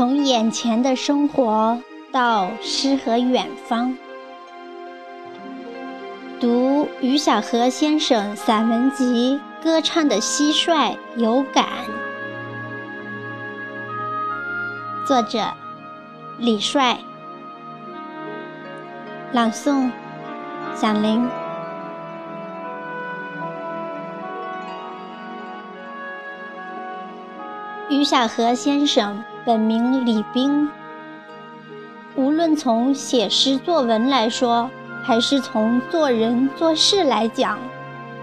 从眼前的生活到诗和远方。读于小河先生散文集《歌唱的蟋蟀》有感。作者：李帅。朗诵：响铃。于小河先生本名李冰，无论从写诗作文来说，还是从做人做事来讲，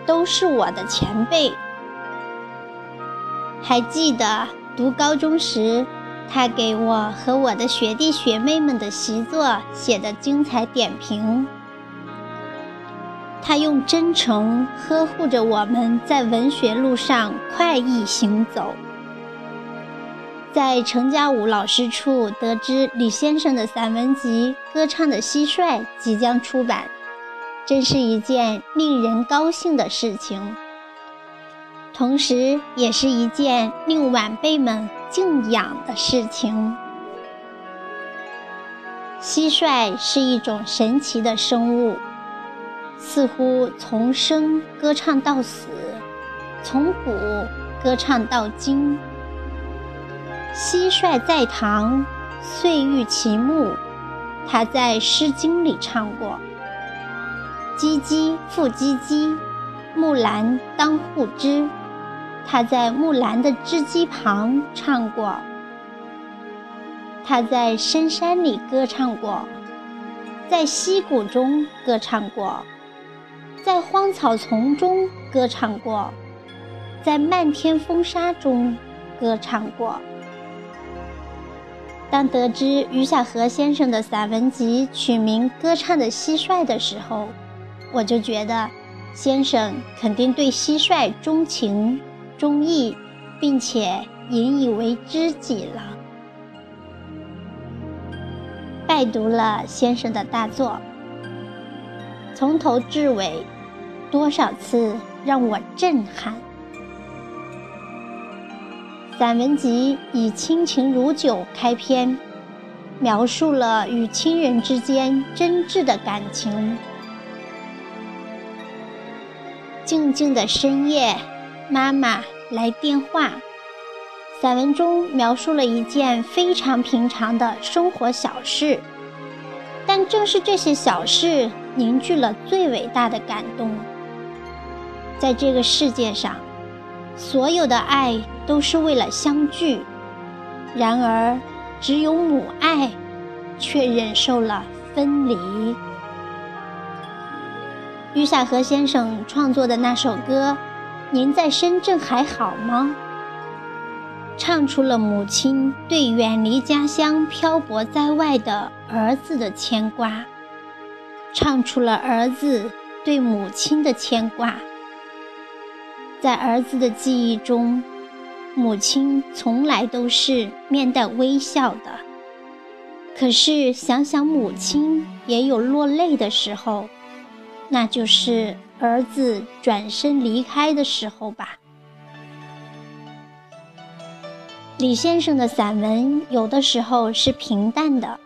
都是我的前辈。还记得读高中时，他给我和我的学弟学妹们的习作写的精彩点评。他用真诚呵护着我们在文学路上快意行走。在程家武老师处得知李先生的散文集《歌唱的蟋蟀》即将出版，真是一件令人高兴的事情，同时也是一件令晚辈们敬仰的事情。蟋蟀是一种神奇的生物，似乎从生歌唱到死，从古歌唱到今。蟋蟀在堂，岁欲其木。他在《诗经》里唱过：“唧唧复唧唧，木兰当户织。”他在木兰的织机旁唱过。他在深山里歌唱过，在溪谷中歌唱过，在荒草丛中歌唱过，在漫天风沙中歌唱过。当得知余小河先生的散文集取名《歌唱的蟋蟀》的时候，我就觉得，先生肯定对蟋蟀钟情、钟意，并且引以为知己了。拜读了先生的大作，从头至尾，多少次让我震撼。散文集以“亲情如酒”开篇，描述了与亲人之间真挚的感情。静静的深夜，妈妈来电话。散文中描述了一件非常平常的生活小事，但正是这些小事凝聚了最伟大的感动。在这个世界上。所有的爱都是为了相聚，然而，只有母爱，却忍受了分离。于小河先生创作的那首歌《您在深圳还好吗》，唱出了母亲对远离家乡、漂泊在外的儿子的牵挂，唱出了儿子对母亲的牵挂。在儿子的记忆中，母亲从来都是面带微笑的。可是想想母亲也有落泪的时候，那就是儿子转身离开的时候吧。李先生的散文有的时候是平淡的，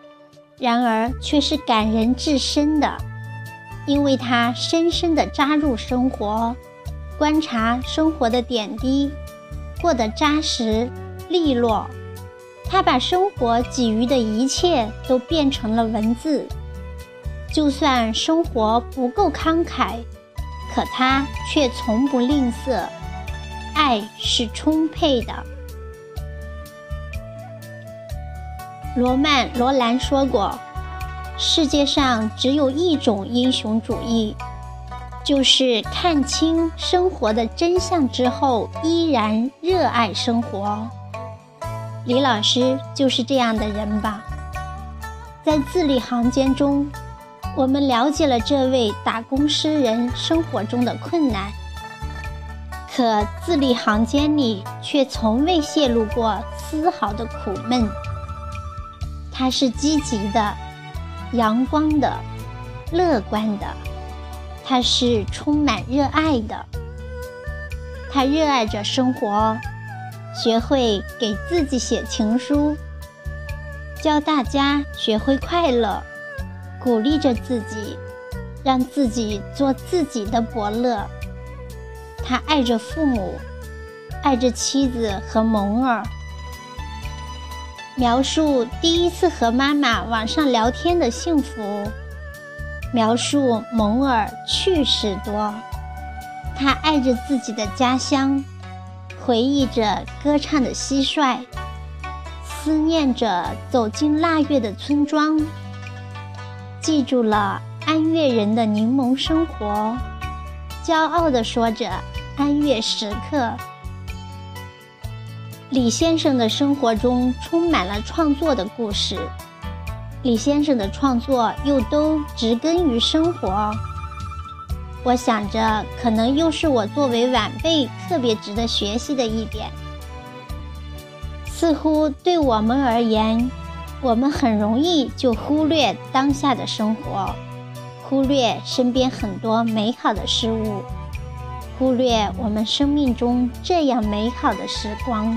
然而却是感人至深的，因为他深深地扎入生活。观察生活的点滴，过得扎实利落。他把生活给予的一切都变成了文字。就算生活不够慷慨，可他却从不吝啬。爱是充沛的。罗曼·罗兰说过：“世界上只有一种英雄主义。”就是看清生活的真相之后，依然热爱生活。李老师就是这样的人吧？在字里行间中，我们了解了这位打工诗人生活中的困难，可字里行间里却从未泄露过丝毫的苦闷。他是积极的、阳光的、乐观的。他是充满热爱的，他热爱着生活，学会给自己写情书，教大家学会快乐，鼓励着自己，让自己做自己的伯乐。他爱着父母，爱着妻子和萌儿。描述第一次和妈妈网上聊天的幸福，描述蒙尔趣事多。他爱着自己的家乡，回忆着歌唱的蟋蟀，思念着走进腊月的村庄，记住了安岳人的柠檬生活，骄傲地说着安岳时刻。李先生的生活中充满了创作的故事，李先生的创作又都植根于生活。我想着，可能又是我作为晚辈特别值得学习的一点。似乎对我们而言，我们很容易就忽略当下的生活，忽略身边很多美好的事物，忽略我们生命中这样美好的时光。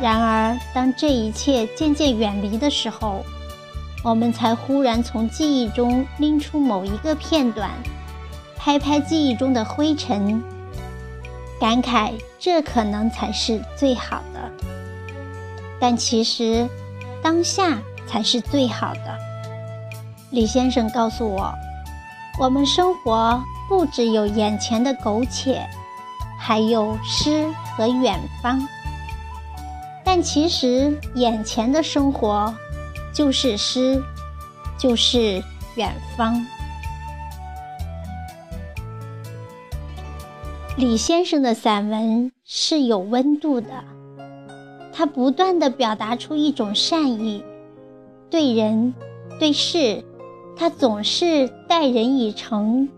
然而，当这一切渐渐远离的时候，我们才忽然从记忆中拎出某一个片段，拍拍记忆中的灰尘，感慨这可能才是最好的。但其实，当下才是最好的。李先生告诉我，我们生活不只有眼前的苟且，还有诗和远方。但其实，眼前的生活就是诗，就是远方。李先生的散文是有温度的，他不断的表达出一种善意，对人对事，他总是待人以诚，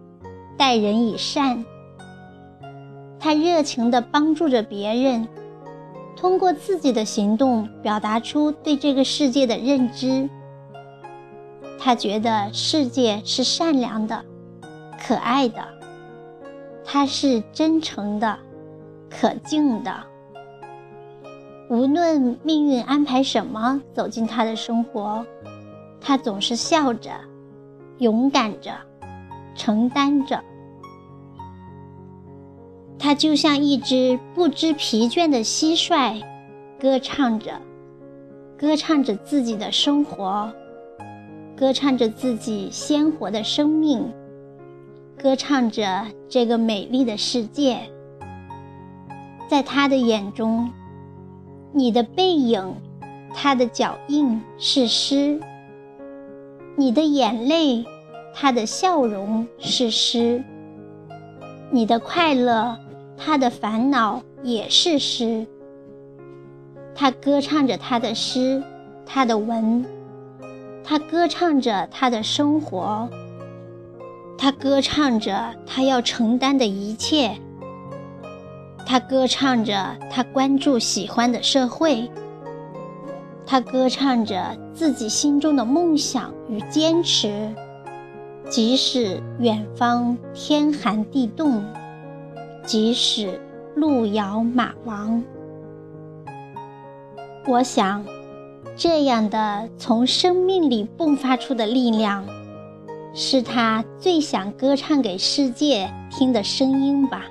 待人以善。他热情的帮助着别人。通过自己的行动表达出对这个世界的认知。他觉得世界是善良的、可爱的，他是真诚的、可敬的。无论命运安排什么走进他的生活，他总是笑着、勇敢着、承担着。他就像一只不知疲倦的蟋蟀，歌唱着，歌唱着自己的生活，歌唱着自己鲜活的生命，歌唱着这个美丽的世界。在他的眼中，你的背影，他的脚印是诗；你的眼泪，他的笑容是诗；你的快乐。他的烦恼也是诗，他歌唱着他的诗，他的文，他歌唱着他的生活，他歌唱着他要承担的一切，他歌唱着他关注喜欢的社会，他歌唱着自己心中的梦想与坚持，即使远方天寒地冻。即使路遥马亡，我想，这样的从生命里迸发出的力量，是他最想歌唱给世界听的声音吧。